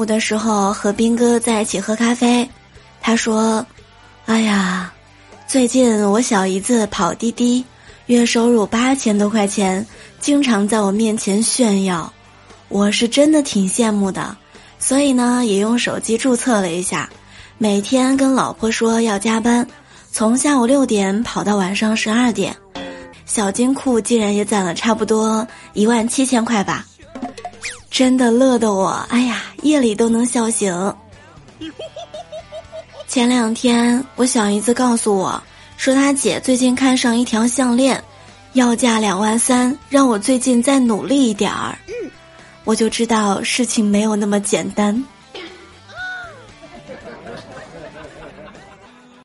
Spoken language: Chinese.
午的时候和兵哥在一起喝咖啡，他说：“哎呀，最近我小姨子跑滴滴，月收入八千多块钱，经常在我面前炫耀，我是真的挺羡慕的。所以呢，也用手机注册了一下，每天跟老婆说要加班，从下午六点跑到晚上十二点，小金库竟然也攒了差不多一万七千块吧。”真的乐得我，哎呀，夜里都能笑醒。前两天我小姨子告诉我说，她姐最近看上一条项链，要价两万三，让我最近再努力一点儿。我就知道事情没有那么简单。